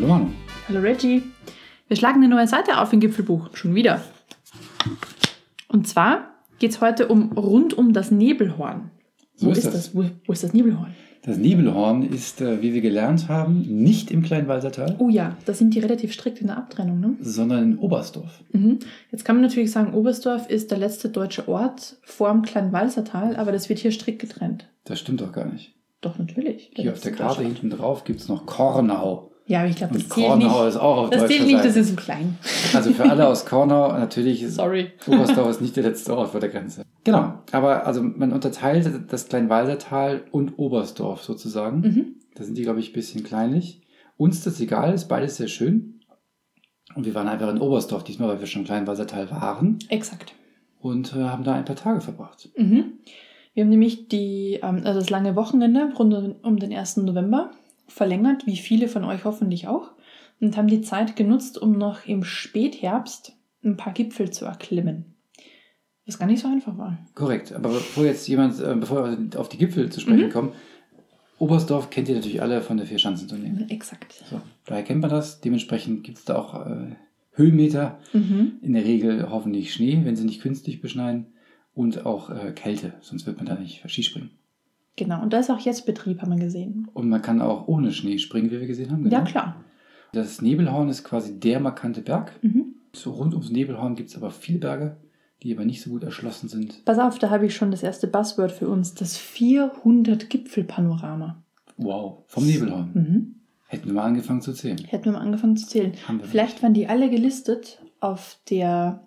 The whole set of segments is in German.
Hallo Manu. Hallo Reggie. Wir schlagen eine neue Seite auf im Gipfelbuch. Schon wieder. Und zwar geht es heute um rund um das Nebelhorn. So wo ist das. das? Wo, wo ist das Nebelhorn? Das Nebelhorn ist, äh, wie wir gelernt haben, nicht im Kleinwalsertal, Oh ja, da sind die relativ strikt in der Abtrennung. Ne? sondern in Oberstdorf. Mhm. Jetzt kann man natürlich sagen, Oberstdorf ist der letzte deutsche Ort vorm Kleinwalsertal, aber das wird hier strikt getrennt. Das stimmt doch gar nicht. Doch, natürlich. Hier auf der Karte hinten drauf gibt es noch Kornau. Ja, aber ich glaube, das zählt Kornau nicht. ist auch auf Das zählt nicht, das ist so klein. Also für alle aus Kornau, natürlich ist Sorry. Oberstdorf ist nicht der letzte Ort vor der Grenze. Genau, aber also man unterteilt das Kleinwalsertal und Oberstdorf sozusagen. Mhm. Da sind die, glaube ich, ein bisschen kleinlich. Uns ist das egal, ist beides sehr schön. Und wir waren einfach in Oberstdorf diesmal, weil wir schon im Kleinwalsertal waren Exakt. und äh, haben da ein paar Tage verbracht. Mhm. Wir haben nämlich die, ähm, also das lange Wochenende rund um den 1. November verlängert, wie viele von euch hoffentlich auch, und haben die Zeit genutzt, um noch im Spätherbst ein paar Gipfel zu erklimmen. Was gar nicht so einfach war. Korrekt, aber bevor jetzt jemand, äh, bevor wir auf die Gipfel zu sprechen Mhm. kommen, Oberstdorf kennt ihr natürlich alle von der Vierschanzentournee. Exakt. So, daher kennt man das. Dementsprechend gibt es da auch äh, Höhenmeter. Mhm. In der Regel hoffentlich Schnee, wenn sie nicht künstlich beschneien. Und auch äh, Kälte, sonst wird man da nicht Skispringen. Genau, und da ist auch jetzt Betrieb, haben wir gesehen. Und man kann auch ohne Schnee springen, wie wir gesehen haben. genau. Ja, klar. Das Nebelhorn ist quasi der markante Berg. Mhm. So rund ums Nebelhorn gibt es aber viele Berge, die aber nicht so gut erschlossen sind. Pass auf, da habe ich schon das erste Buzzword für uns, das 400 Gipfelpanorama. Wow, vom Nebelhorn. Mhm. Hätten wir mal angefangen zu zählen. Hätten wir mal angefangen zu zählen. Vielleicht waren die alle gelistet auf der,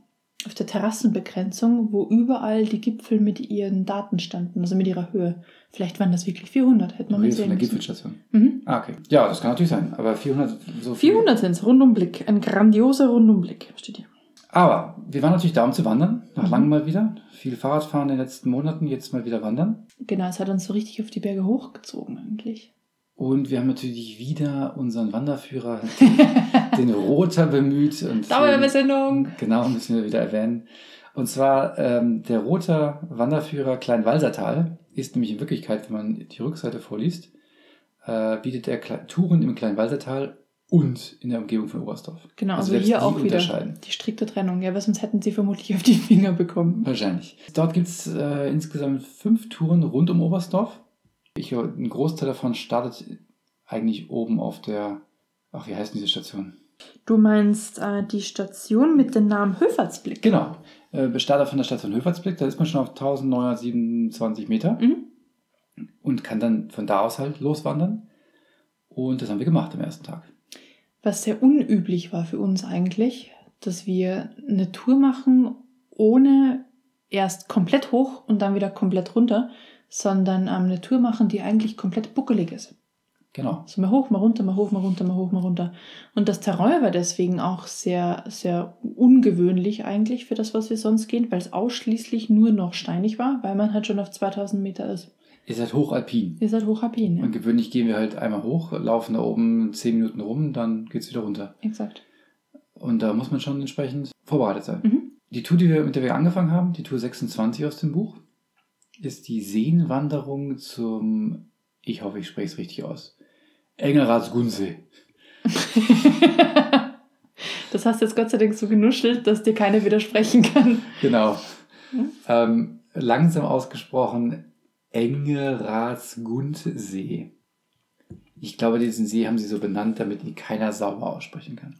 auf der Terrassenbegrenzung, wo überall die Gipfel mit ihren Daten standen, also mit ihrer Höhe. Vielleicht waren das wirklich 400, hätten wir Du mal redest von sehen der müssen. Gipfelstation. Mhm. Ah, okay. Ja, das kann natürlich sein. Aber 400 so viel. 400 sind es, Rundumblick. Ein grandioser Rundumblick, steht hier. Aber wir waren natürlich da, um zu wandern. Nach Mhm. langem mal wieder. Viel Fahrradfahren in den letzten Monaten, jetzt mal wieder wandern. Genau, es hat uns so richtig auf die Berge hochgezogen eigentlich. Und wir haben natürlich wieder unseren Wanderführer, den, Roter, bemüht. Und Dauerübersendung! Genau, müssen wir wieder erwähnen. Und zwar ähm, der Roter Wanderführer Kleinwalsertal ist nämlich in Wirklichkeit, wenn man die Rückseite vorliest, äh, bietet er Kle Touren im Kleinwalsertal und in der Umgebung von Oberstdorf. Genau, Also also, hier auch wieder unterscheiden. die strikte Trennung. Ja, weil sonst hätten sie vermutlich auf die Finger bekommen. Wahrscheinlich. Dort gibt es äh, insgesamt fünf Touren rund um Oberstdorf. Ich glaube, ein Großteil davon startet eigentlich oben auf der, ach, wie heißt denn diese Station? Du meinst äh, die Station mit dem Namen Höfertsblick? Genau. Äh, von der Station Höfertsblick, da ist man schon auf 1927 Meter Mhm. und kann dann von da aus halt loswandern. Und das haben wir gemacht am ersten Tag. Was sehr unüblich war für uns eigentlich, dass wir eine Tour machen, ohne erst komplett hoch und dann wieder komplett runter, sondern ähm, eine Tour machen, die eigentlich komplett buckelig ist. Genau. So mal hoch, mal runter, mal hoch, mal runter, mal hoch, mal runter. Und das Terrain war deswegen auch sehr, sehr ungewöhnlich eigentlich für das, was wir sonst gehen, weil es ausschließlich nur noch steinig war, weil man halt schon auf 2000 Meter ist. Ihr seid hochalpin. Ihr seid hochalpin, ja. Und gewöhnlich gehen wir halt einmal hoch, laufen da oben 10 Minuten rum, dann geht es wieder runter. Exakt. Und da muss man schon entsprechend vorbereitet sein. Mhm. Die Tour, die wir, mit der wir angefangen haben, die Tour 26 aus dem Buch, ist die Seenwanderung zum, ich hoffe, ich spreche es richtig aus, Engelratsgunsee. das hast du jetzt Gott sei Dank so genuschelt, dass dir keiner widersprechen kann. Genau. Mhm. Ähm, langsam ausgesprochen Engeratsgundsee. Ich glaube, diesen See haben sie so benannt, damit ihn keiner sauber aussprechen kann.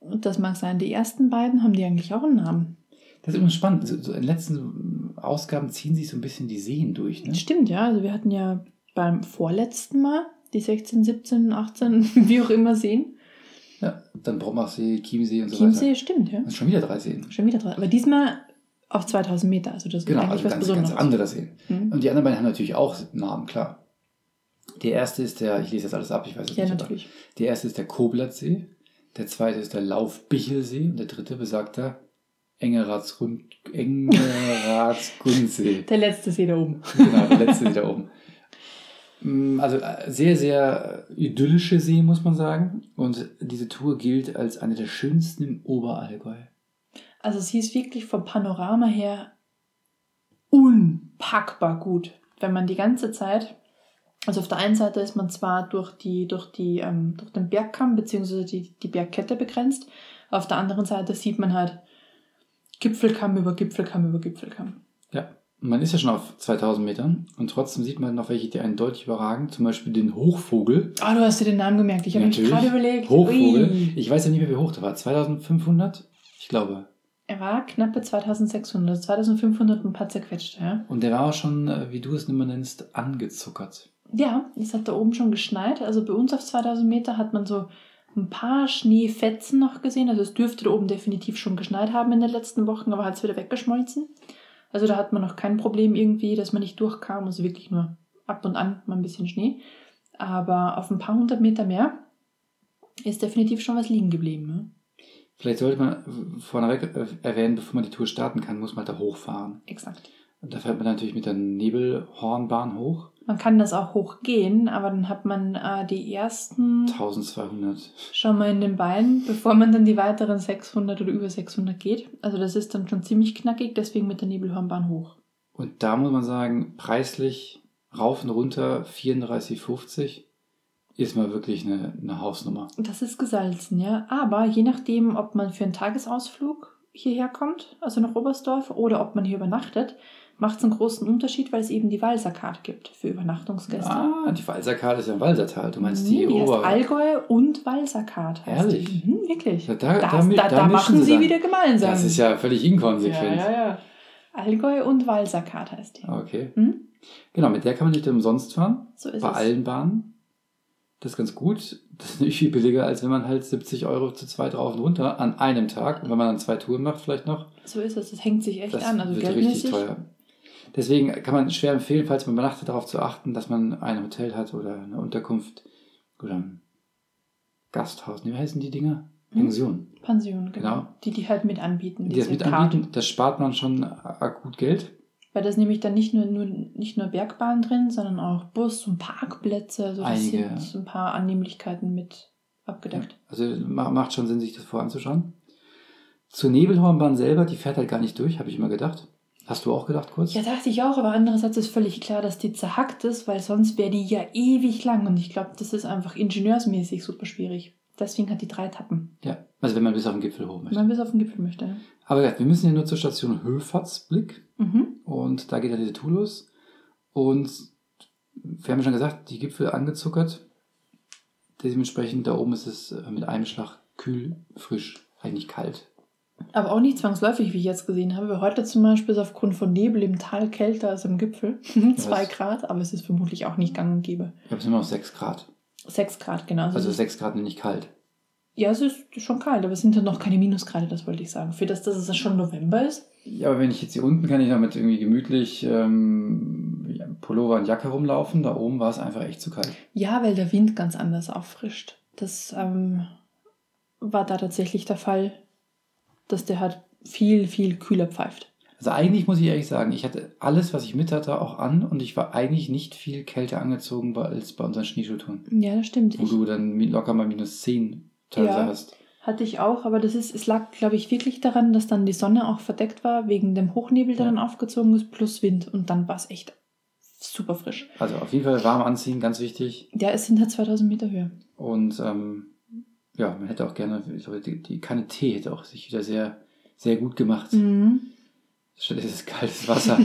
Und das mag sein. Die ersten beiden haben die eigentlich auch einen Namen. Das ist übrigens spannend. So, so in den letzten Ausgaben ziehen sich so ein bisschen die Seen durch. Ne? Stimmt, ja. Also wir hatten ja beim vorletzten Mal die 16, 17, 18, wie auch immer Seen. Ja, dann Brombachsee, Chiemsee und so Chiemsee, weiter. stimmt, ja. Das schon wieder drei Seen. Schon wieder dran. Aber diesmal auf 2000 Meter. Also das ist Genau, eigentlich also was ganz, Besonderes. ganz andere Seen. Mhm. Und die anderen beiden haben natürlich auch Namen, klar. Der erste ist der, ich lese jetzt alles ab, ich weiß es Ja, nicht. aber natürlich. Der erste ist der Koblatzsee, der zweite ist der Laufbichelsee und der dritte besagter Engeratsrund, Engeratsgundsee. Der letzte See da oben. genau, der letzte See da oben. Mm, Also äh, sehr, sehr idyllische See, muss man sagen. Und diese Tour gilt als eine der schönsten im Oberallgäu. Also sie ist wirklich vom Panorama her unpackbar gut. Wenn man die ganze Zeit Also auf der einen Seite ist man zwar durch, die, durch, die, ähm, durch den Bergkamm bzw. Die, die Bergkette begrenzt, auf der anderen Seite sieht man halt Gipfelkamm über Gipfelkamm über Gipfelkamm. Ja, man ist ja schon auf 2000 Metern und trotzdem sieht man noch welche, die einen deutlich überragen. Zum Beispiel den Hochvogel. Ah, du hast dir den Namen gemerkt. Ich habe mich gerade überlegt. Hochvogel. Ui. Ich weiß ja nicht mehr, wie hoch der war. 2500? Ich glaube. Er war knappe 2600, 2500 und ein paar zerquetschte, ja. Und der war auch schon, äh, wie du es immer nennst, angezuckert. Ja, es hat da oben schon geschneit. Also bei uns auf 2000 Meter hat man so ein paar Schneefetzen noch gesehen. Also es dürfte da oben definitiv schon geschneit haben in den letzten Wochen, aber hat es wieder weggeschmolzen. Also da hat man noch kein Problem irgendwie, dass man nicht durchkam. Also wirklich nur ab und an mal ein bisschen Schnee. Aber auf ein paar hundert Meter mehr ist definitiv schon was liegen geblieben. Ne? Vielleicht sollte man vorneweg äh, erwähnen, bevor man die Tour starten kann, muss man da hochfahren. Exakt. Und da fährt man natürlich mit der Nebelhornbahn hoch. Man kann das auch hochgehen, aber dann hat man äh, die ersten 1200. schon mal in den Beinen, bevor man dann die weiteren 600 oder über 600 geht. Also das ist dann schon ziemlich knackig, deswegen mit der Nebelhornbahn hoch. Und da muss man sagen, preislich rauf und runter 34,50 ist mal wirklich eine, eine Hausnummer. Das ist gesalzen, ja. Aber je nachdem, ob man für einen Tagesausflug hierher kommt, also nach Oberstdorf, oder ob man hier übernachtet, macht es einen großen Unterschied, weil es eben die Walserkarte gibt für Übernachtungsgäste. Ah, die Walserkarte ist ja im Walsertal. Du meinst die, die Ober... Allgäu und Walserkarte. Die. Mhm, wirklich. Da- da, da da, da machen sie dann. wieder gemeinsam. Das ist ja völlig inkonsequent. ja, ja, ja. Allgäu und Walserkarte heißt die. Okay. Hm? Genau, mit der kann man nicht umsonst fahren. So ist bei es. allen Bahnen. Das ist ganz gut. Das ist natürlich viel billiger, als wenn man halt 70 Euro zu zweit rauf und runter an einem Tag. Und wenn man dann zwei Touren macht, vielleicht noch. So ist es. Das hängt sich echt Das an. Also wird geldmäßig. richtig teuer. Deswegen kann man schwer empfehlen, falls man übernachtet, darauf zu achten, dass man ein Hotel hat oder eine Unterkunft oder ein Gasthaus. Wie heißen die Dinger? Hm? Pension. Pension, genau. Genau. Die, die halt mit anbieten. Die das mit Karten. anbieten, das spart man schon akut Geld. Weil das nämlich dann nicht nur, nur, nicht nur Bergbahn drin, sondern auch Bus und Parkplätze. Also das Einige. sind so ein paar Annehmlichkeiten mit abgedeckt. Also ma- macht schon Sinn, sich das voranzuschauen. Zur Nebelhornbahn selber, die fährt halt gar nicht durch, habe ich immer gedacht. Hast du auch gedacht kurz? Ja, dachte ich auch, aber andererseits ist völlig klar, dass die zerhackt ist, weil sonst wäre die ja ewig lang und ich glaube, das ist einfach ingenieursmäßig super schwierig. Deswegen hat die drei Etappen, Ja, also wenn man bis auf den Gipfel hoch wenn möchte. man bis auf den Gipfel möchte. Aber ja, wir müssen ja nur zur Station Höfatzblick Mhm. und da geht ja diese Tour los. Und wir haben ja schon gesagt, die Gipfel angezuckert. Dementsprechend da oben ist es mit einem Schlag kühl, frisch, eigentlich kalt. Aber auch nicht zwangsläufig, wie ich jetzt gesehen habe. Heute zum Beispiel ist aufgrund von Nebel im Tal kälter als am Gipfel. Zwei was? Grad, aber es ist vermutlich auch nicht gang und gäbe. Ich glaube, es sind immer noch 6 Grad. Sechs Grad, genau. Also, Also 6 Grad nicht kalt. ja, es ist schon kalt, aber es sind ja noch keine Minusgrade, das wollte ich sagen. Für das, dass es schon November ist. Ja, aber wenn ich jetzt hier unten kann ich noch mit irgendwie gemütlich ähm, Pullover und Jacke rumlaufen. Da oben war es einfach echt zu kalt. Ja, weil der Wind ganz anders auffrischt. Das ähm, war da tatsächlich der Fall, dass der halt viel, viel kühler pfeift. Also eigentlich muss ich ehrlich sagen, ich hatte alles, was ich mit hatte, auch an und ich war eigentlich nicht viel kälter angezogen als bei unseren Schneeschuhtouren. Ja, das stimmt. Wo Ich, du dann locker mal minus 10 teilweise Ja. hast. hatte ich auch, aber das ist, es lag, glaube ich, wirklich daran, dass dann die Sonne auch verdeckt war, wegen dem Hochnebel, der Ja. dann aufgezogen ist, plus Wind. Und dann war es echt super frisch. Also auf jeden Fall warm anziehen, ganz wichtig. Ja, es sind halt 2000 Meter Höhe. Und ähm, ja, man hätte auch gerne, ich glaube, die, die Kanne Tee hätte auch sich wieder sehr, sehr gut gemacht. Mhm. Dieses kaltes Wasser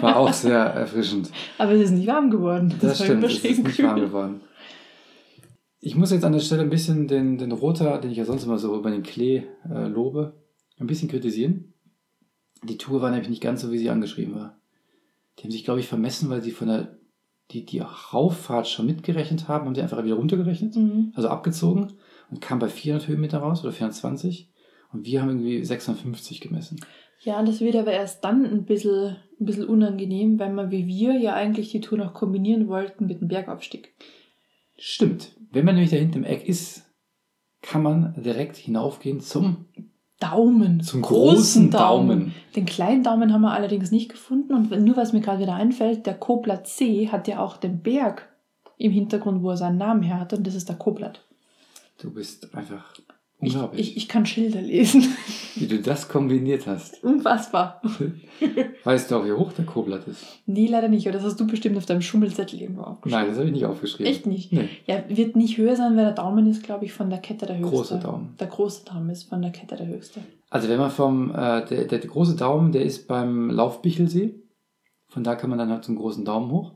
war auch sehr erfrischend. Aber es ist nicht warm geworden. Das war stimmt, es ist nicht warm geworden. Ich muss jetzt an der Stelle ein bisschen den, den Roter, den ich ja sonst immer so über den Klee äh, lobe, ein bisschen kritisieren. Die Tour war nämlich nicht ganz so, wie sie angeschrieben war. Die haben sich, glaube ich, vermessen, weil sie von der, die, die Rauffahrt schon mitgerechnet haben, haben sie einfach wieder runtergerechnet, Mhm. also abgezogen und kam bei 400 Höhenmeter raus oder 420 und wir haben irgendwie 650 gemessen. Ja, das wird aber erst dann ein bisschen, ein bisschen unangenehm, weil wir wie wir ja eigentlich die Tour noch kombinieren wollten mit dem Bergaufstieg. Stimmt. Wenn man nämlich da hinten im Eck ist, kann man direkt hinaufgehen zum Daumen. Zum großen Daumen. Den kleinen Daumen haben wir allerdings nicht gefunden. Und nur was mir gerade wieder einfällt, der Koblat See hat ja auch den Berg im Hintergrund, wo er seinen Namen her hat. Und das ist der Koblat. Du bist einfach Ich, Unglaublich. ich, ich kann Schilder lesen. Wie du das kombiniert hast. Unfassbar. Weißt du auch, wie hoch der Koblatt ist? Nee, leider nicht. Aber das hast du bestimmt auf deinem Schummelzettel irgendwo aufgeschrieben. Nein, das habe ich nicht aufgeschrieben. Echt nicht? Nee. Ja, wird nicht höher sein, weil der Daumen ist, glaube ich, von der Kette der höchste. Großer Daumen. Der große Daumen ist von der Kette der höchste. Also wenn man vom, äh, der, der, große Daumen, der ist beim Laufbichelsee. Von da kann man dann halt zum großen Daumen hoch.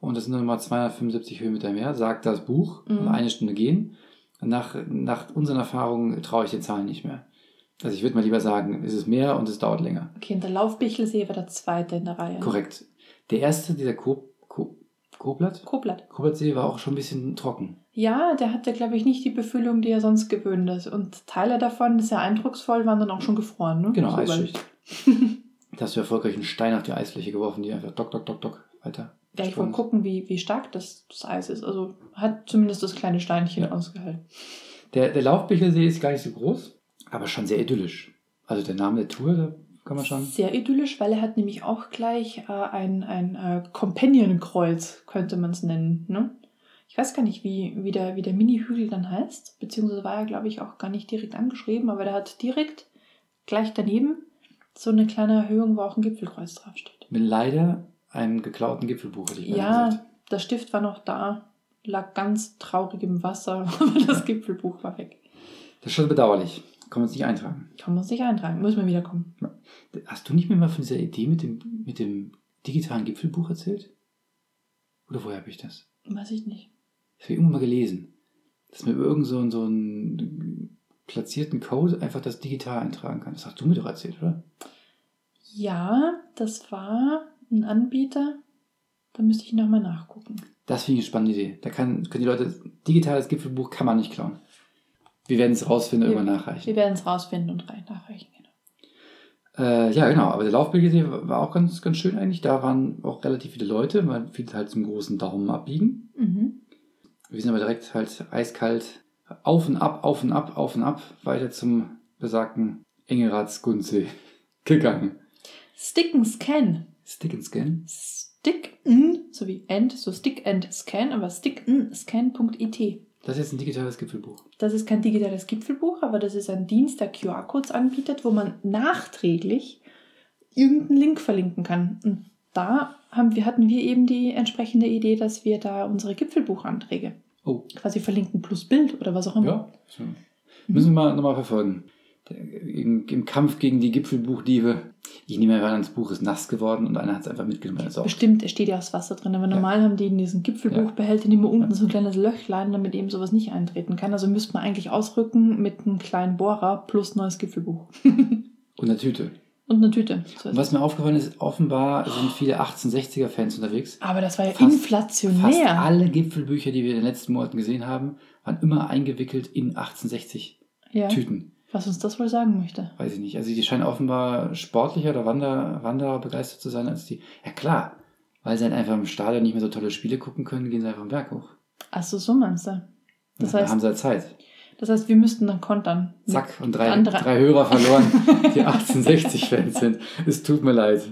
Und das sind dann nochmal 275 Höhenmeter mehr, sagt das Buch. Mhm. Eine Stunde gehen. Nach, nach unseren Erfahrungen traue ich den Zahlen nicht mehr. Also ich würde mal lieber sagen, es ist mehr und es dauert länger. Okay, und der Laufbichelsee war der zweite in der Reihe. Korrekt. Der erste, dieser Ko, Ko, Koblatt? Koblatt. Koblattsee war auch schon ein bisschen trocken. Ja, der hatte, glaube ich, nicht die Befüllung, die er sonst gewöhnt ist. Und Teile davon, sehr eindrucksvoll, waren dann auch schon gefroren. Ne? Genau, So, Eisschicht. Da hast du erfolgreich einen Stein auf die Eisfläche geworfen, die einfach dock, dock, dock, dock weiter. Ja, ich wollte gucken, wie, wie stark das, das Eis ist. Also hat zumindest das kleine Steinchen Ja. ausgehalten. Der, der Laufbichelsee ist gar nicht so groß, aber schon sehr idyllisch. Also der Name der Tour, da kann man schon. Sehr idyllisch, weil er hat nämlich auch gleich äh, ein, ein äh, Companion-Kreuz, könnte man es nennen. Ne? Ich weiß gar nicht, wie, wie der, wie der Mini-Hügel dann heißt. Beziehungsweise war er, glaube ich, auch gar nicht direkt angeschrieben, aber der hat direkt gleich daneben so eine kleine Erhöhung, wo auch ein Gipfelkreuz draufsteht. Leider einem geklauten Gipfelbuch, hätte ich mal Ja, gesagt. der Stift war noch da, lag ganz traurig im Wasser, aber das Gipfelbuch war weg. Das ist schon bedauerlich. Kann man es nicht eintragen. Kann man sich eintragen, muss man wiederkommen. Hast du nicht mehr mal von dieser Idee mit dem, mit dem digitalen Gipfelbuch erzählt? Oder woher habe ich das? Weiß ich nicht. Das habe ich irgendwann mal gelesen. Dass man über irgend so, einen- so einen platzierten Code einfach das digital eintragen kann. Das hast du mir doch erzählt, oder? Ja, das war ein Anbieter. Da müsste ich nochmal nachgucken. Das finde ich eine spannende Idee. Da kann, können die Leute, digitales Gipfelbuch kann man nicht klauen. Wir werden es rausfinden und irgendwann nachreichen. Wir werden es rausfinden und rein nachreichen. Genau. Äh, ja, genau. Aber der Laufbildsee war auch ganz, ganz schön eigentlich. Da waren auch relativ viele Leute, weil viele halt zum großen Daumen abbiegen. Mhm. Wir sind aber direkt halt eiskalt auf und ab, auf und ab, auf und ab weiter zum besagten Engelratsgundsee gegangen. Stick and Scan. Stick and Scan. Stick n, so wie and, so Stick and Scan, aber stick n scan.it. Das ist jetzt ein digitales Gipfelbuch. Das ist kein digitales Gipfelbuch, aber das ist ein Dienst, der QR-Codes anbietet, wo man nachträglich irgendeinen Link verlinken kann. Und da haben wir, hatten wir eben die entsprechende Idee, dass wir da unsere Gipfelbuchanträge Oh, quasi verlinken plus Bild oder was auch immer. ja. So. Müssen wir mal nochmal verfolgen. Im, Im Kampf gegen die Gipfelbuchdiebe. Ich nehme an, das Buch ist nass geworden und einer hat es einfach mitgenommen. auch Bestimmt, es steht ja aus Wasser drin, aber normal haben die in diesen Gipfelbuchbehältern immer unten Ja. so ein kleines Löchlein, damit eben sowas nicht eintreten kann. Also müsste man eigentlich ausrücken mit einem kleinen Bohrer plus neues Gipfelbuch. Und eine Tüte. Und eine Tüte. So Und was mir aufgefallen ist, offenbar sind viele 1860er-Fans unterwegs. Aber das war ja Fast- inflationär. Fast alle Gipfelbücher, die wir in den letzten Monaten gesehen haben, waren immer eingewickelt in 1860 ja, Tüten. Was uns das wohl sagen möchte. Weiß ich nicht. Also die scheinen offenbar sportlicher oder Wander, Wanderer begeistert zu sein als die. Ja klar, weil sie halt einfach im Stadion nicht mehr so tolle Spiele gucken können, gehen sie einfach am Berg hoch. Achso, so meinst du. Das da heißt, haben sie halt Zeit. das heißt, wir müssten dann kontern. Zack, und drei, Andere- drei Hörer verloren, die 1860-Fans sind. Es tut mir leid.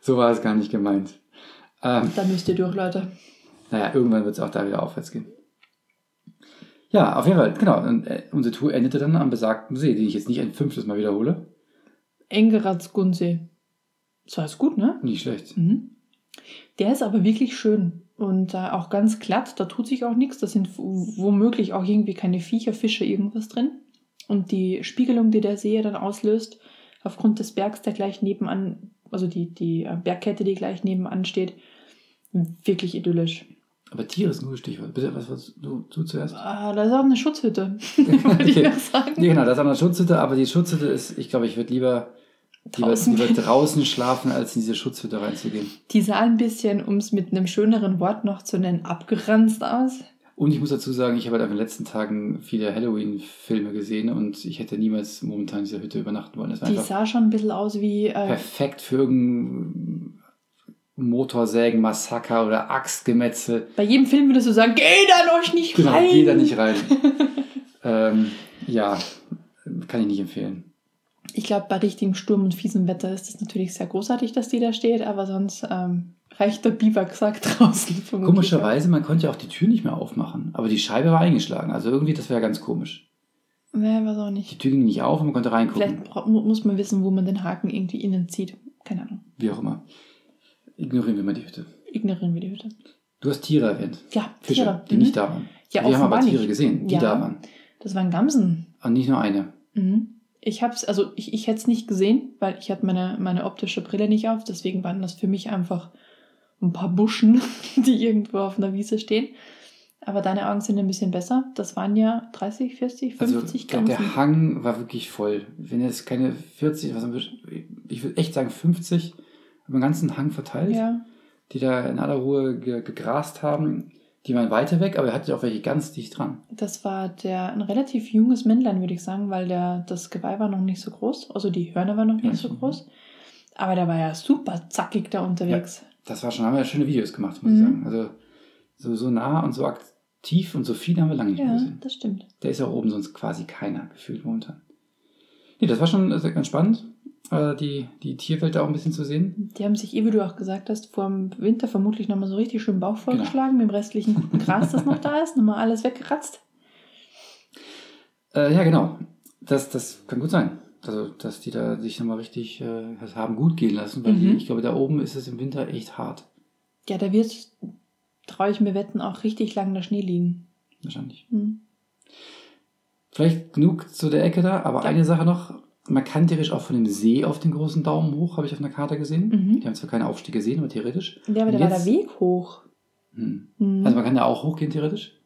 So war es gar nicht gemeint. Ähm, Da müsst ihr durch, Leute. naja, irgendwann wird es auch da wieder aufwärts gehen. Ja, auf jeden Fall, genau. Und, äh, unsere Tour endete dann am besagten See, den ich jetzt nicht ein fünftes Mal wiederhole. Engeratsgunsee. Das war jetzt gut, ne? Nicht schlecht. Mhm. Der ist aber wirklich schön und äh, auch ganz glatt. Da tut sich auch nichts. Da sind womöglich auch irgendwie keine Viecher, Fische, irgendwas drin. Und die Spiegelung, die der See dann auslöst, aufgrund des Bergs, der gleich nebenan, also die, die äh, Bergkette, die gleich nebenan steht, wirklich idyllisch. Aber Tiere ist ein gutes Stichwort. Bitte, was wolltest du, du zuerst? Ah, da ist auch eine Schutzhütte, wollte ich noch sagen. Ja, genau, das ist auch eine Schutzhütte, aber die Schutzhütte ist, ich glaube, ich würde lieber, lieber, Draußen. lieber draußen schlafen, als in diese Schutzhütte reinzugehen. Die sah ein bisschen, um es mit einem schöneren Wort noch zu nennen, abgeranzt aus. Und ich muss dazu sagen, ich habe halt in den letzten Tagen viele Halloween-Filme gesehen und ich hätte niemals momentan in dieser Hütte übernachten wollen. Die sah schon ein bisschen aus wie äh, perfekt für irgendein Motorsägen-Massaker oder Axtgemetzel. Bei jedem Film würdest du sagen, geh da noch nicht Genau, rein. geh da nicht rein. ähm, ja, kann ich nicht empfehlen. Ich glaube, bei richtigem Sturm und fiesem Wetter ist es natürlich sehr großartig, dass die da steht, aber sonst ähm, reicht der Biwaksack draußen. Komischerweise, man konnte ja auch die Tür nicht mehr aufmachen, aber die Scheibe war eingeschlagen. Also irgendwie, das wäre ganz komisch. Nee, weiß auch Die nicht. Tür ging nicht auf und man konnte reingucken. Vielleicht muss man wissen, wo man den Haken irgendwie innen zieht. Keine Ahnung. Wie auch immer. Ignorieren wir mal die Hütte. Ignorieren wir die Hütte. Du hast Tiere erwähnt. Ja, Fische, Tiere. die Mhm. nicht da waren. Ja, wir haben aber Tiere nicht. gesehen, die Ja. da waren. Das waren Gamsen. Und nicht nur eine. Mhm. Ich hab's, also ich, ich hätte es nicht gesehen, weil ich hatte meine, meine optische Brille nicht auf. Deswegen waren das für mich einfach ein paar Buschen, die irgendwo auf einer Wiese stehen. Aber deine Augen sind ein bisschen besser. Das waren ja 30, 40, 50 Also der, Gamsen. der Hang war wirklich voll. Wenn jetzt keine 40, was, ich würde echt sagen 50, über den ganzen Hang verteilt, ja, die da in aller Ruhe ge gegrast haben. Die waren weiter weg, aber er hatte auch welche ganz dicht dran. das war der ein relativ junges Männlein, würde ich sagen, weil der, das Geweih war noch nicht so groß. Also die Hörner waren noch Ja, nicht so so. groß. Aber der war ja super zackig da unterwegs. Das war schon, haben wir schöne Videos gemacht, muss Mhm. ich sagen. Also so, so nah und so aktiv und so viel haben wir lange nicht mehr Ja, gesehen. das stimmt. Der ist ja oben sonst quasi keiner gefühlt momentan. Nee, das war schon ganz spannend, äh, die, die Tierwelt da auch ein bisschen zu sehen. Die haben sich, eh, wie du auch gesagt hast, vor dem Winter vermutlich nochmal so richtig schön Bauch Genau. vollgeschlagen mit dem restlichen guten Gras, das noch da ist. Nochmal alles weggeratzt. Äh, ja, genau. Das, das kann gut sein. Also, dass die da sich nochmal richtig äh, das haben gut gehen lassen, weil die, Mhm. ich glaube, da oben ist es im Winter echt hart. Ja, da wird, traue ich mir wetten, auch richtig lang der Schnee liegen. Wahrscheinlich. Hm. Vielleicht genug zu der Ecke da, aber Ja. eine Sache noch. Man kann theoretisch auch von dem See auf den großen Daumen hoch, habe ich auf einer Karte gesehen. Mhm. Die haben zwar keine Aufstiege gesehen, aber theoretisch. Ja, aber da war der Weg hoch. Hm. Hm. Also man kann da auch hochgehen, theoretisch.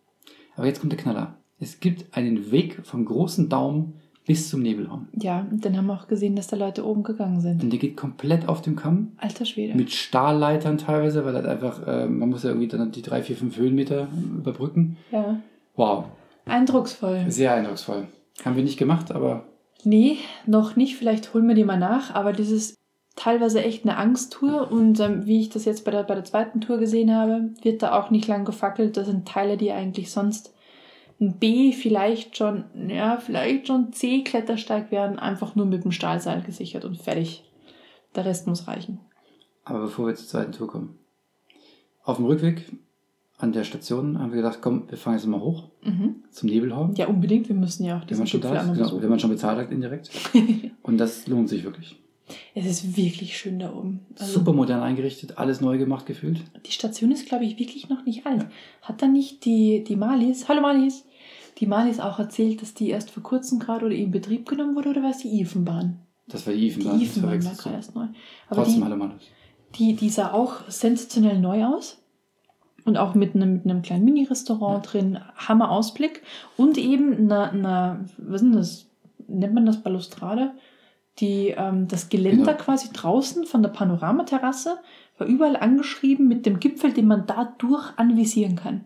Aber jetzt kommt der Knaller. Es gibt einen Weg vom großen Daumen bis zum Nebelhorn. ja, und dann haben wir auch gesehen, dass da Leute oben gegangen sind. Und der geht komplett auf dem Kamm. Alter Schwede. Mit Stahlleitern teilweise, weil halt einfach, äh, man muss ja irgendwie dann die drei, vier, fünf Höhenmeter überbrücken. ja. Wow, Eindrucksvoll. sehr eindrucksvoll. Haben wir nicht gemacht, aber Nee, noch nicht. Vielleicht holen wir die mal nach. Aber das ist teilweise echt eine Angsttour. Und ähm, wie ich das jetzt bei der, bei der zweiten Tour gesehen habe, wird da auch nicht lang gefackelt. Das sind Teile, die eigentlich sonst ein B, vielleicht schon, ja, vielleicht schon C Klettersteig wären, einfach nur mit dem Stahlseil gesichert und fertig. Der Rest muss reichen. Aber bevor wir zur zweiten Tour kommen. Auf dem Rückweg an der Station haben wir gedacht, komm, wir fahren jetzt mal hoch Mhm. zum Nebelhorn. Ja, unbedingt. Wir müssen ja auch diesen Gipfel da ist, genau, wenn man schon bezahlt hat indirekt. Und das lohnt sich wirklich. es ist wirklich schön da oben. Also, Super modern eingerichtet, alles neu gemacht gefühlt. Die Station ist, glaube ich, wirklich noch nicht alt. Hat da nicht die, die Malis, hallo Malis, die Malis auch erzählt, dass die erst vor kurzem gerade oder in Betrieb genommen wurde oder war es die Ifenbahn? Das war die Die Ifenbahn. das Ifenbahn war gerade erst neu. Aber Trotzdem die, hallo Manus. die, die sah auch sensationell neu aus. Und auch mit einem, mit einem kleinen Mini-Restaurant drin, Hammer Ausblick. Und eben eine, eine, was ist denn das? Nennt man das Balustrade? Die, ähm, das Geländer Genau. quasi draußen von der Panoramaterrasse war überall angeschrieben mit dem Gipfel, den man dadurch anvisieren kann.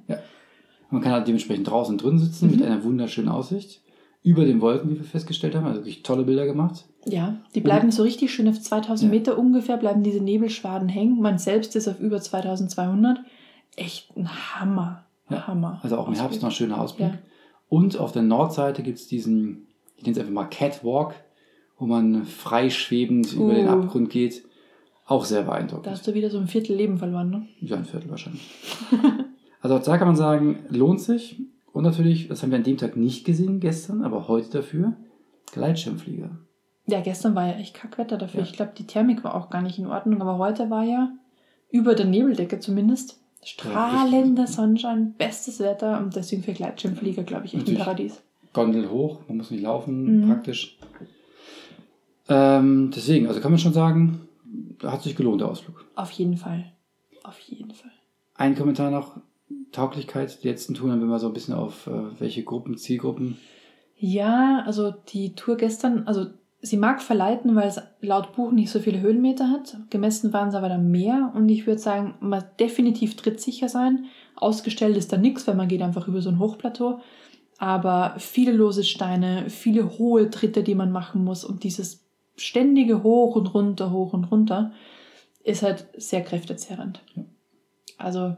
Man kann halt dementsprechend draußen drin sitzen Mhm. mit einer wunderschönen Aussicht. Über den Wolken, wie wir festgestellt haben. Also wirklich tolle Bilder gemacht. Ja, die bleiben so richtig schön auf 2000 Ja. Meter ungefähr, bleiben diese Nebelschwaden hängen. Man selbst ist auf über 2200. Echt ein Hammer. Ja, Hammer. Also auch im Ausblick. Herbst noch ein schöner Ausblick. Ja. Und auf der Nordseite gibt es diesen, ich nenne es einfach mal Catwalk, wo man frei schwebend über den Uh. Abgrund geht. Auch sehr Da beeindruckend. hast du wieder so ein Viertel Leben verloren, ne? Ja, ein Viertel wahrscheinlich. also auch da kann man sagen, lohnt sich. Und natürlich, das haben wir an dem Tag nicht gesehen gestern, aber heute dafür, Gleitschirmflieger. Ja, gestern war ja echt Kackwetter dafür. Ja. Ich glaube, die Thermik war auch gar nicht in Ordnung, aber heute war ja über der Nebeldecke zumindest strahlender Sonnenschein, bestes Wetter und deswegen für Gleitschirmflieger, glaube ich, echt ein. Paradies. Gondel hoch, man muss nicht laufen, Mhm. praktisch. Ähm, deswegen, also kann man schon sagen, hat sich gelohnt, der Ausflug. Auf jeden Fall. Auf jeden Fall. Ein Kommentar noch, Tauglichkeit, die letzten Touren haben wir mal so ein bisschen auf äh, welche Gruppen, Zielgruppen. Ja, also die Tour gestern, also sie mag verleiten, weil es laut Buch nicht so viele Höhenmeter hat. Gemessen waren es aber dann mehr und ich würde sagen, man definitiv trittsicher sein. Ausgestellt ist da nichts, weil man geht einfach über so ein Hochplateau. Aber viele lose Steine, viele hohe Tritte, die man machen muss und dieses ständige Hoch und runter, hoch und runter ist halt sehr kräftezehrend. Ja. Also,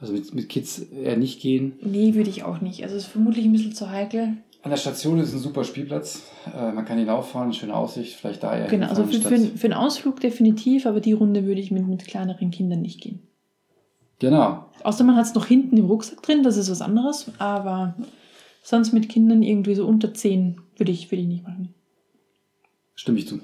Also mit, mit Kids eher nicht gehen. nee, würde ich auch nicht. Also, es ist vermutlich ein bisschen zu heikel. An der Station ist ein super Spielplatz. Äh, man kann hinauffahren, schöne Aussicht, vielleicht da eher Genau, also für, für, statt- für einen Ausflug definitiv, aber die Runde würde ich mit, mit kleineren Kindern nicht gehen. Genau. Außer man hat es noch hinten im Rucksack drin, das ist was anderes, aber Sonst mit Kindern irgendwie so unter 10 würde ich, würde ich nicht machen. Stimme ich zu.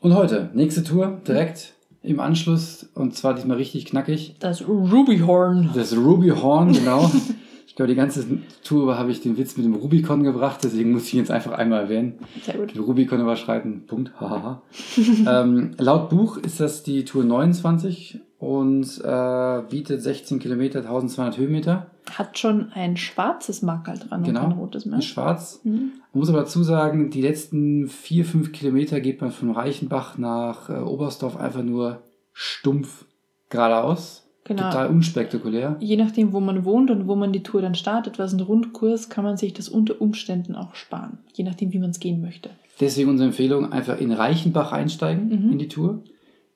Und heute, nächste Tour, direkt im Anschluss, und zwar diesmal richtig knackig. Das Rubyhorn. Das Ruby Horn, genau. ich glaube, die ganze Tour über habe ich den Witz mit dem Rubicon gebracht, deswegen muss ich ihn jetzt einfach einmal erwähnen. Sehr gut. Den Rubicon überschreiten, Punkt, hahaha. ähm, laut Buch ist das die Tour 29 und äh, bietet 16 Kilometer, 1200 Höhenmeter. Hat schon ein schwarzes Markerl dran Genau. und kein rotes mehr. In schwarz. Mhm. Man muss aber dazu sagen, die letzten vier, fünf Kilometer geht man von Reichenbach nach äh, Oberstdorf einfach nur stumpf geradeaus. Genau. Total unspektakulär. Je nachdem, wo man wohnt und wo man die Tour dann startet, was ein Rundkurs, kann man sich das unter Umständen auch sparen. Je nachdem, wie man es gehen möchte. Deswegen unsere Empfehlung, einfach in Reichenbach einsteigen Mhm. in die Tour,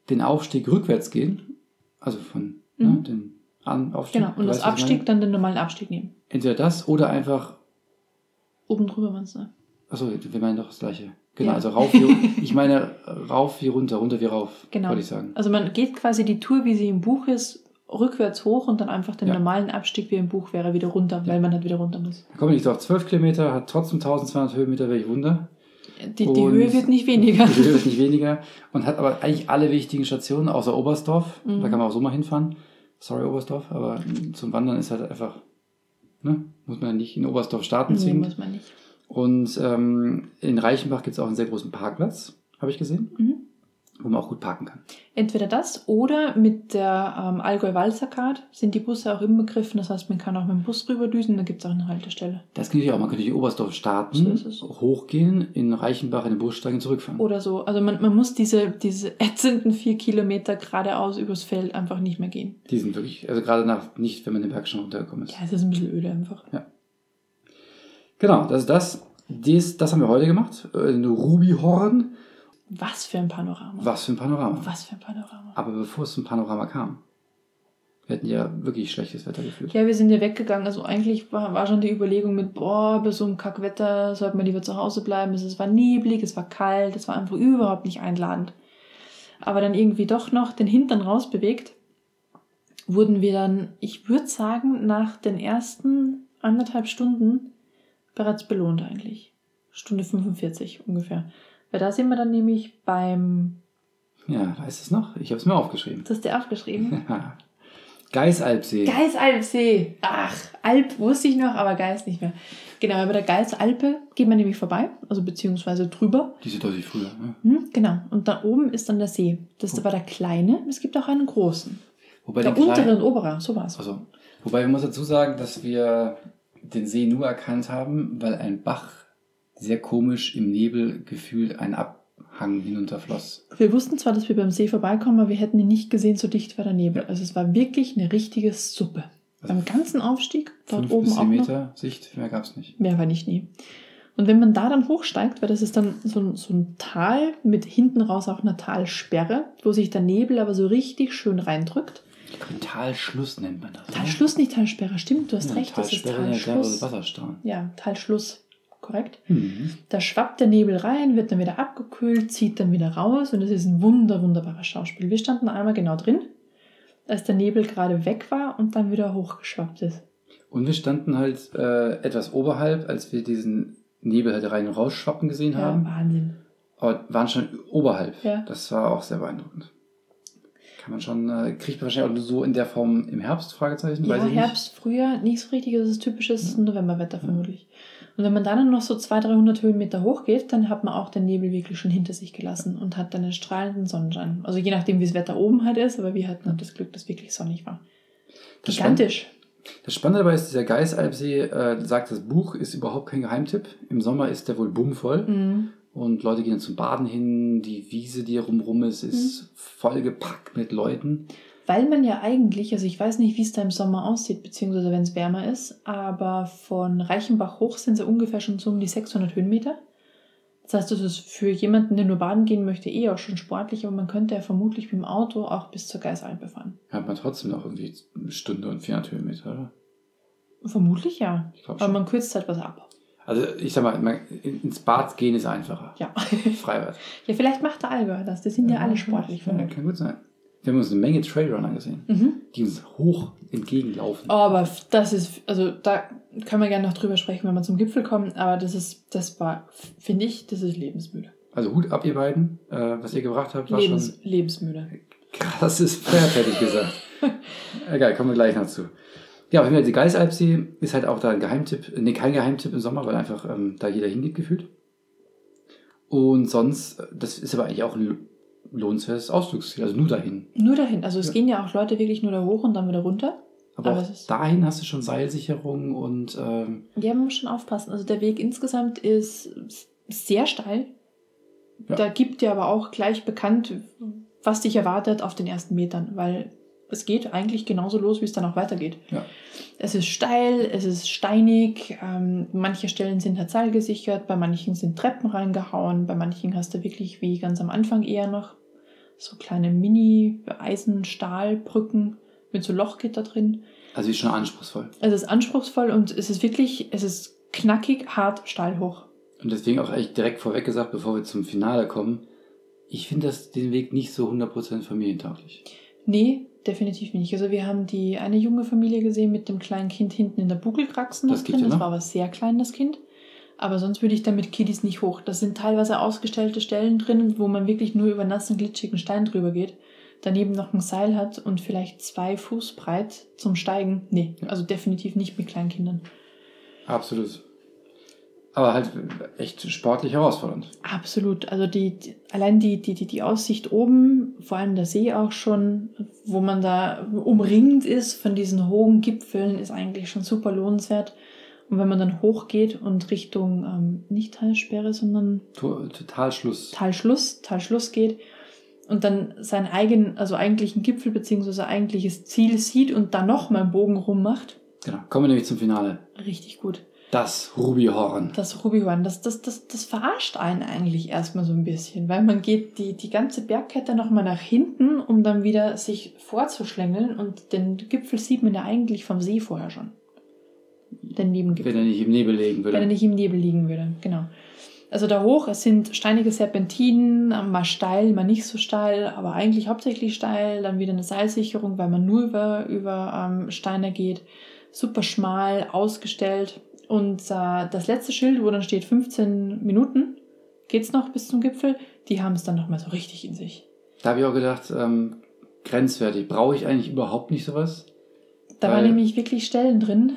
den Aufstieg rückwärts gehen, also von Mhm. ne, den An Aufstieg. Genau. Und das Abstieg dann den normalen Abstieg nehmen. Entweder das oder einfach, Oben drüber meinst du? achso, wir meinen doch das gleiche. Genau, Ja. also rauf wie, ich meine rauf wie runter, runter wie rauf, Genau. wollte ich sagen. Also man geht quasi die Tour, wie sie im Buch ist, rückwärts hoch und dann einfach den Ja. normalen Abstieg, wie im Buch wäre, wieder runter, weil man halt wieder runter muss. Da kommen wir nicht auf 12 Kilometer, hat trotzdem 1200 Höhenmeter, welch Wunder. Die, die Höhe wird nicht weniger. Die Höhe wird nicht weniger und hat aber eigentlich alle wichtigen Stationen, außer Oberstdorf. Mhm. Da kann man auch so mal hinfahren. Sorry, Oberstdorf, aber zum Wandern ist halt einfach, ne, muss man nicht in Oberstdorf starten Nee, zwingend. muss man nicht. Und ähm, in Reichenbach gibt es auch einen sehr großen Parkplatz, habe ich gesehen, Mhm. Wo man auch gut parken kann. Entweder das oder mit der ähm, Allgäu-Walzer-Card sind die Busse auch inbegriffen. Das heißt, man kann auch mit dem Bus rüberdüsen, da gibt es auch eine Haltestelle. Das könnte ich auch. Man könnte in Oberstdorf starten, So hochgehen, in Reichenbach in den Bus steigen und zurückfahren. Oder so. Also man, man muss diese, diese ätzenden vier Kilometer geradeaus übers Feld einfach nicht mehr gehen. Die sind wirklich, also gerade nach, nicht, wenn man den Berg schon runtergekommen ist. Ja, es ist ein bisschen öde einfach. Genau, das ist das. Dies, das haben wir heute gemacht. Äh, Ein Rubyhorn. Was für ein Panorama. Was für ein Panorama. Was für ein Panorama. Aber bevor es zum Panorama kam, wir hatten ja wirklich schlechtes Wetter gefühlt. Ja, wir sind ja weggegangen. Also eigentlich war, war schon die Überlegung mit, boah, bei so einem Kackwetter sollte man lieber zu Hause bleiben. Es war neblig, es war kalt, es war einfach überhaupt nicht einladend. Aber dann irgendwie doch noch den Hintern rausbewegt, wurden wir dann, ich würde sagen, nach den ersten anderthalb Stunden bereits belohnt eigentlich. Stunde 45 ungefähr. Weil da sind wir dann nämlich beim, Ja, weißt du es noch? Ich habe es mir aufgeschrieben. das hast du aufgeschrieben? Geisalpsee. Geisalpsee. Ach, Alp wusste ich noch, aber Geis nicht mehr. Genau, bei der Geisalpe geht man nämlich vorbei, also beziehungsweise drüber. Die sind deutlich früher. Ne? Hm, genau. Und da oben ist dann der See. Das ist aber der kleine. Es gibt auch einen großen. Wobei Der untere und obere, so war's. Also, wobei man muss dazu sagen, dass wir den See nur erkannt haben, weil ein Bach sehr komisch im Nebel gefühlt einen Abhang hinunterfloss. Wir wussten zwar, dass wir beim See vorbeikommen, aber wir hätten ihn nicht gesehen, so dicht war der Nebel. Also es war wirklich eine richtige Suppe. Also Beim ganzen Aufstieg, dort Fünf oben bis auch zehn noch. Meter Sicht, mehr gab es nicht. Mehr war nicht nie. Und wenn man da dann hochsteigt, weil das ist dann so ein, so ein Tal mit hinten raus auch einer Talsperre, wo sich der Nebel aber so richtig schön reindrückt. Talschluss nennt man das. oder? Talschluss, nicht Talsperre, stimmt, du hast Ja, recht, das ist Talsperre, Talschluss. Wasserstrahl. Ja, Talschluss, korrekt. Mhm. Da schwappt der Nebel rein, wird dann wieder abgekühlt, zieht dann wieder raus und es ist ein wunder, wunderbares Schauspiel. Wir standen einmal genau drin, als der Nebel gerade weg war und dann wieder hochgeschwappt ist. Und wir standen halt äh, etwas oberhalb, als wir diesen Nebel halt rein und rausschwappen gesehen Ja, haben. Wahnsinn. Aber waren schon oberhalb. Ja. Das war auch sehr beeindruckend. Kann man schon, äh, kriegt man wahrscheinlich auch nur so in der Form im Herbst, Fragezeichen, Ja, Herbst, Frühjahr, nicht so richtig, das ist typisches Novemberwetter vermutlich. Und wenn man dann noch so 200, 300 Höhenmeter hochgeht, dann hat man auch den Nebel wirklich schon hinter sich gelassen und hat dann einen strahlenden Sonnenschein. Also je nachdem, wie das Wetter oben halt ist, aber wir hatten halt das Glück, dass wirklich sonnig war. Gigantisch. Das Spannende dabei ist, dieser Geisalpsee, äh, sagt das Buch, ist überhaupt kein Geheimtipp. Im Sommer ist der wohl bummvoll Mhm. und Leute gehen zum Baden hin. Die Wiese, die rumrum ist, ist Mhm. vollgepackt mit Leuten. Weil man ja eigentlich, also ich weiß nicht, wie es da im Sommer aussieht, beziehungsweise wenn es wärmer ist, aber von Reichenbach hoch sind es ungefähr schon so um die 600 Höhenmeter. Das heißt, das ist für jemanden, der nur baden gehen möchte, eh auch schon sportlich, aber man könnte ja vermutlich mit dem Auto auch bis zur Geisalpe fahren. Hat man trotzdem noch irgendwie eine Stunde und 400 Höhenmeter, oder? Vermutlich ja. Ich Aber schon. man kürzt halt was ab. Also ich sag mal, ins Bad gehen ist einfacher. Ja. Freibad. ja, vielleicht macht der Allgäu das. Die sind ja alle sportlich. Ja, kann gut sein. Wir haben uns eine Menge Trailrunner gesehen, Mhm. die uns hoch entgegenlaufen. Oh, aber das ist, also da können wir gerne noch drüber sprechen, wenn wir zum Gipfel kommen, aber das ist, das war, finde ich, das ist lebensmüde. Also Hut ab, ihr beiden. Äh, was ihr gebracht habt, war Lebens, schon lebensmüde. krasses Pferd, hätte ich gesagt. Egal, kommen wir gleich noch zu. Ja, auf jeden Fall, die Geisalpsee ist halt auch da ein Geheimtipp. Nee, kein Geheimtipp im Sommer, weil einfach ähm, da jeder hingeht gefühlt. Und sonst, das ist aber eigentlich auch ein lohnenswertes Ausflugsziel, also nur dahin. Nur dahin. Also es Ja. gehen ja auch Leute wirklich nur da hoch und dann wieder runter. Aber, Aber dahin hast du schon Seilsicherung und ähm, Ja, man muss schon aufpassen. Also der Weg insgesamt ist sehr steil. Ja. Da gibt dir aber auch gleich bekannt, was dich erwartet auf den ersten Metern, weil es geht eigentlich genauso los, wie es dann auch weitergeht. Ja. Es ist steil, es ist steinig, ähm, manche Stellen sind halt seilgesichert, bei manchen sind Treppen reingehauen, bei manchen hast du wirklich wie ganz am Anfang eher noch so kleine Mini-Eisen-Stahlbrücken mit so Lochgitter drin. also ist schon anspruchsvoll. Es ist anspruchsvoll und es ist wirklich, es ist knackig, hart, steil hoch. Und deswegen auch echt direkt vorweg gesagt, bevor wir zum Finale kommen, ich finde das den Weg nicht so 100% familientauglich. Nee, definitiv nicht. Also wir haben die eine junge Familie gesehen mit dem kleinen Kind hinten in der Bugelkraxen noch Das drin. ja Das war aber sehr klein, das Kind. Aber sonst würde ich da mit Kiddies nicht hoch. Das sind teilweise ausgestellte Stellen drin, wo man wirklich nur über nassen, glitschigen Stein drüber geht. Daneben noch ein Seil hat und vielleicht zwei Fuß breit zum Steigen. Nee, also definitiv nicht mit kleinen Kindern. Absolut. Aber halt echt sportlich herausfordernd. Absolut. Also die, die allein die, die, die, die Aussicht oben, vor allem der See auch schon, wo man da umringt ist von diesen hohen Gipfeln, ist eigentlich schon super lohnenswert. Und wenn man dann hochgeht und Richtung, ähm, nicht Talsperre, sondern To- Total Schluss. Talschluss, Talschluss geht und dann seinen eigenen, also eigentlichen Gipfel beziehungsweise eigentliches Ziel sieht und dann nochmal einen Bogen rummacht, Genau. Kommen wir nämlich zum Finale. richtig gut. Das Rubyhorn. Das Rubihorn, das, das, das, das verarscht einen eigentlich erstmal so ein bisschen, weil man geht die, die ganze Bergkette nochmal nach hinten, um dann wieder sich vorzuschlängeln und den Gipfel sieht man ja eigentlich vom See vorher schon. Den Nebengipfel. Wenn er nicht im Nebel legen würde. Wenn er nicht im Nebel liegen würde, genau. Also da hoch, es sind steinige Serpentinen, mal steil, mal nicht so steil, aber eigentlich hauptsächlich steil. Dann wieder eine Seilsicherung, weil man nur über, über ähm, Steine geht. Super schmal, ausgestellt. Und äh, das letzte Schild, wo dann steht 15 Minuten, geht's noch bis zum Gipfel, die haben es dann nochmal so richtig in sich. Da habe ich auch gedacht, ähm, grenzwertig. Brauche ich eigentlich überhaupt nicht sowas? Da waren nämlich wirklich Stellen drin,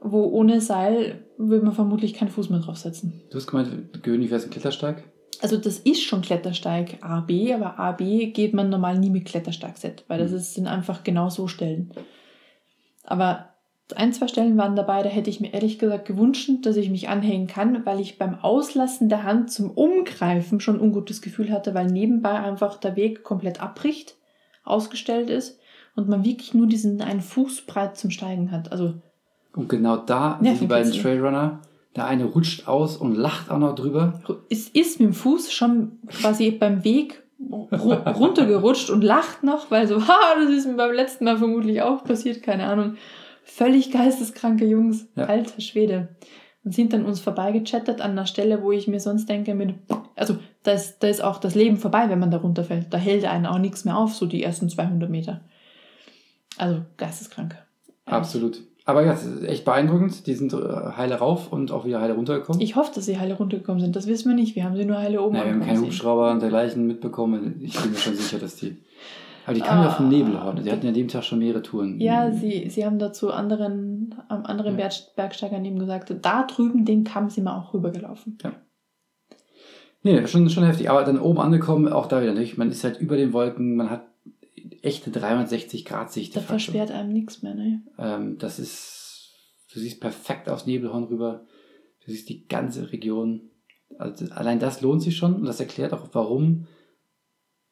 wo ohne Seil würde man vermutlich keinen Fuß mehr draufsetzen. Du hast gemeint, gewöhnlich wäre es ein Klettersteig. Also das ist schon Klettersteig AB, aber AB geht man normal nie mit Klettersteigset, weil das Mhm. ist, sind einfach genau so Stellen. Aber ein, zwei Stellen waren dabei, da hätte ich mir ehrlich gesagt gewünscht, dass ich mich anhängen kann, weil ich beim Auslassen der Hand zum Umgreifen schon ein ungutes Gefühl hatte, weil nebenbei einfach der Weg komplett abbricht, ausgestellt ist und man wirklich nur diesen einen Fuß breit zum Steigen hat. Also Und genau da Ja, sind die beiden Trailrunner. Der eine rutscht aus und lacht auch noch drüber. es ist mit dem Fuß schon quasi beim Weg ru runtergerutscht und lacht noch, weil so, ha, das ist mir beim letzten Mal vermutlich auch passiert, keine Ahnung. Völlig geisteskranke Jungs, Ja. alter Schwede. Und sind dann uns vorbeigechattet an einer Stelle, wo ich mir sonst denke, mit, also da ist, da ist auch das Leben vorbei, wenn man da runterfällt. Da hält einen auch nichts mehr auf, so die ersten 200 Meter. Also geisteskrank. Absolut. Aber ja, es ist echt beeindruckend. Die sind äh, heile rauf und auch wieder heile runtergekommen. Ich hoffe, dass sie heile runtergekommen sind. Das wissen wir nicht. Wir haben sie nur heile oben Nein, wir haben keinen sehen. Hubschrauber und dergleichen mitbekommen. Ich bin mir schon sicher, dass die. Aber die kamen ja vom Ah. Nebelhorn. Die hatten ja an dem Tag schon mehrere Touren. Ja, sie, sie haben dazu anderen, ähm, anderen Ja. Berg, Bergsteigern eben gesagt, da drüben den Kamm sind wir auch rübergelaufen. Nee, schon, schon heftig. Aber dann oben angekommen, auch da wieder nicht. Man ist halt über den Wolken, man hat echte 360-Grad-Sicht. Da versperrt einem nichts mehr, ne? Ähm, das ist, du siehst perfekt aufs Nebelhorn rüber. Du siehst die ganze Region. Also allein das lohnt sich schon und das erklärt auch, warum,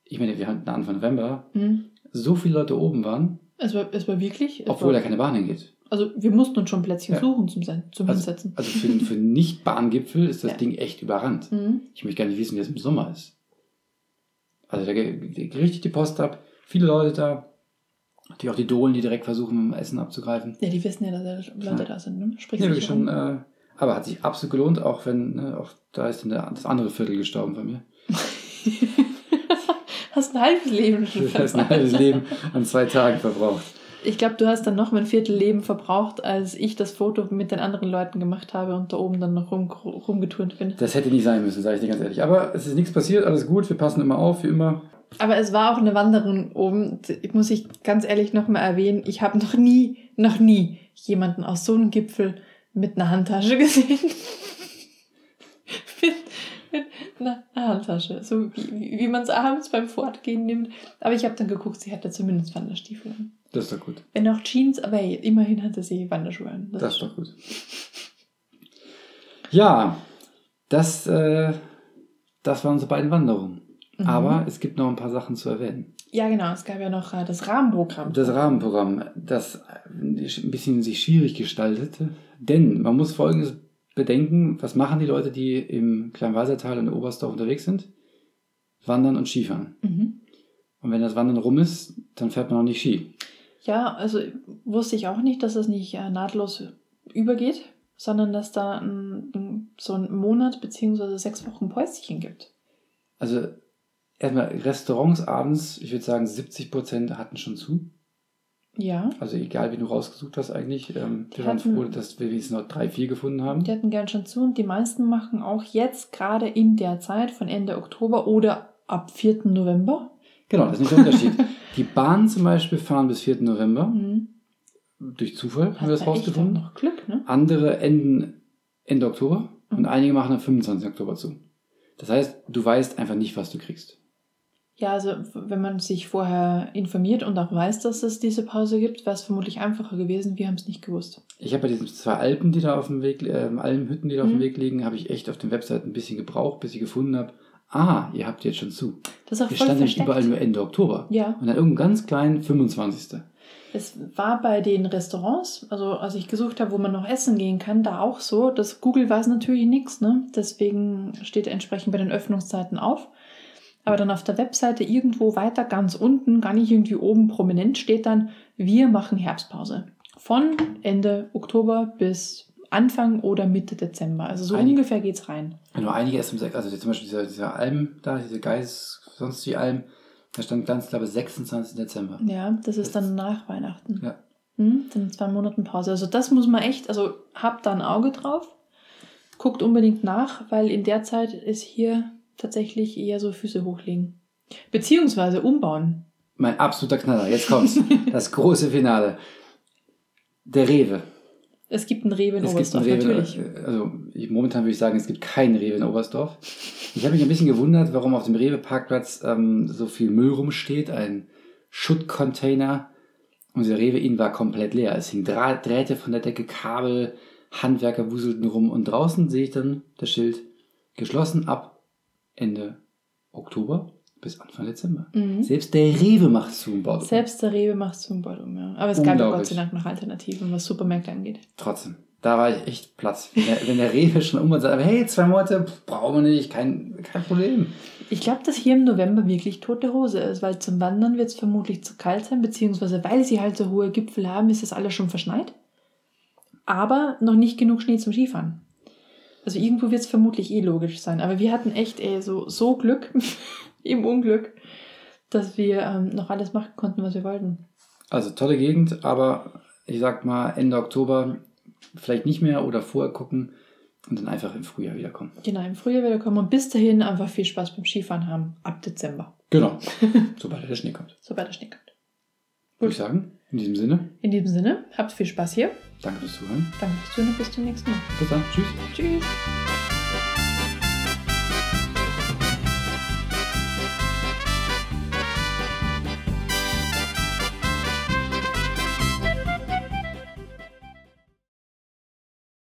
ich meine, wir hatten Anfang November, Mhm. so viele Leute oben waren, Es, war, es war wirklich. Es obwohl war, da keine Bahn hingeht. also wir mussten uns schon Plätzchen Ja. suchen zum, zum Also, Hinsetzen. also für, für einen Nicht-Bahngipfel ist das Ja. Ding echt überrannt. Mhm. Ich möchte gar nicht wissen, wie es im Sommer ist. Also da geht richtig die Post ab. Viele Leute da. Natürlich auch die Dohlen, die direkt versuchen, Essen abzugreifen. Ja, die wissen ja, dass da Leute da sind, ne? Ja, wirklich schon. Äh, aber hat sich absolut gelohnt, auch wenn, ne, auch da ist dann der, das andere Viertel gestorben von mir. Hast ein halbes Leben schon Du hast ein halbes Leben an zwei Tagen verbraucht. Ich glaube, du hast dann noch mein Viertel Leben verbraucht, als ich das Foto mit den anderen Leuten gemacht habe und da oben dann noch rum, rumgeturnt bin. Das hätte nicht sein müssen, sage ich dir ganz ehrlich. Aber es ist nichts passiert, alles gut, wir passen immer auf, wie immer. Aber es war auch eine Wanderung oben. Ich muss ich ganz ehrlich nochmal erwähnen, ich habe noch nie, noch nie jemanden aus so einem Gipfel mit einer Handtasche gesehen. Einer Handtasche. So wie, wie, wie man es abends beim Fortgehen nimmt. Aber ich habe dann geguckt, sie hatte zumindest Wanderstiefel an. Das ist doch gut. Wenn auch Jeans, aber hey, immerhin hatte sie Wanderschuhe an. Das, ist doch gut. Ja, das, äh, das waren unsere beiden Wanderungen. Mhm. Aber es gibt noch ein paar Sachen zu erwähnen. Ja, genau. Es gab ja noch äh, das Rahmenprogramm. Das Rahmenprogramm, das ein bisschen sich schwierig gestaltete. Denn man muss Folgendes bedenken, was machen die Leute, die im Kleinwalsertal und Oberstdorf unterwegs sind? Wandern und Skifahren. Mhm. Und wenn das Wandern rum ist, dann fährt man auch nicht Ski. Ja, also wusste ich auch nicht, dass das nicht äh, nahtlos übergeht, sondern dass da ein, so ein Monat beziehungsweise sechs Wochen Päuschen gibt. Also erstmal Restaurants abends, ich würde sagen 70 Prozent hatten schon zu. Ja, Also egal, wie du rausgesucht hast eigentlich. Ähm, Die wir waren hatten- froh, dass wir wenigstens noch drei, vier gefunden haben. die hatten gern schon zu und die meisten machen auch jetzt gerade in der Zeit von Ende Oktober oder ab 4. November. Genau, das ist nicht der Unterschied. Die Bahnen zum Beispiel fahren bis 4. November. Mhm. Durch Zufall haben wir Hast das rausgefunden. noch Glück, ne? Andere enden Ende Oktober und Mhm. einige machen am 25. Oktober zu. Das heißt, du weißt einfach nicht, was du kriegst. Ja, also wenn man sich vorher informiert und auch weiß, dass es diese Pause gibt, wäre es vermutlich einfacher gewesen. Wir haben es nicht gewusst. Ich habe bei diesen zwei Alpen, die da auf dem Weg, äh, Almhütten, die da auf dem Mhm. Weg liegen, habe ich echt auf den Webseiten ein bisschen gebraucht, bis ich gefunden habe, ah, ihr habt jetzt schon zu. Das ist auch Hier voll stand nämlich versteckt. überall nur Ende Oktober. Ja, Und dann irgendeinen ganz kleinen 25. es war bei den Restaurants, also als ich gesucht habe, wo man noch essen gehen kann, da auch so. Das Google weiß natürlich nichts, ne? Deswegen steht entsprechend bei den Öffnungszeiten auf. Aber dann auf der Webseite irgendwo weiter ganz unten, gar nicht irgendwie oben prominent, steht dann, wir machen Herbstpause. Von Ende Oktober bis Anfang oder Mitte Dezember. Also so Einig- ungefähr geht's rein. Nur einige erst im Sek- also zum Beispiel dieser, dieser Alm da, diese Geis, sonst die Alm, da stand ganz, glaube ich, 26. Dezember. Ja, das ist dann nach Weihnachten. Ja. Hm, dann zwei Monaten Pause. Also das muss man echt, also habt da ein Auge drauf. Guckt unbedingt nach, weil in der Zeit ist hier tatsächlich eher so Füße hochlegen. Beziehungsweise umbauen. Mein absoluter Knaller, jetzt kommt's. das große Finale. Der Rewe. Es gibt einen Rewe in Es Oberstdorf, Rewe, natürlich. also ich, momentan würde ich sagen, es gibt keinen Rewe in Oberstdorf. Ich habe mich ein bisschen gewundert, warum auf dem Rewe-Parkplatz ähm, so viel Müll rumsteht, ein Schuttcontainer. Und der Rewe innen war komplett leer. Es hing Dra Drähte von der Decke, Kabel, Handwerker wuselten rum. Und draußen sehe ich dann das Schild geschlossen ab Ende Oktober bis Anfang Dezember. Mhm. Selbst der Rewe macht zu und baut um. Selbst der Rewe macht es zum Ball um, ja. Aber es gab ja Gott sei Dank noch Alternativen, was Supermärkte angeht. Trotzdem, da war ich echt Platz. Wenn der, wenn der Rewe schon um und sagt, hey, zwei Monate brauchen wir nicht, kein, kein Problem. Ich glaube, dass hier im November wirklich tote Hose ist, weil zum Wandern wird es vermutlich zu kalt sein, beziehungsweise weil sie halt so hohe Gipfel haben, ist das alles schon verschneit. Aber noch nicht genug Schnee zum Skifahren. Also irgendwo wird es vermutlich eh logisch sein. Aber wir hatten echt ey, so, so Glück im Unglück, dass wir ähm, noch alles machen konnten, was wir wollten. Also tolle Gegend, aber ich sag mal Ende Oktober vielleicht nicht mehr oder vorher gucken und dann einfach im Frühjahr wiederkommen. Genau, im Frühjahr wieder kommen und bis dahin einfach viel Spaß beim Skifahren haben. Ab Dezember, Genau, sobald der Schnee kommt. sobald der Schnee kommt. Würde ich sagen, in diesem Sinne, In diesem Sinne, habt viel Spaß hier. danke fürs Zuhören. Danke fürs Zuhören und bis zum nächsten Mal. Bis dann, tschüss. Tschüss.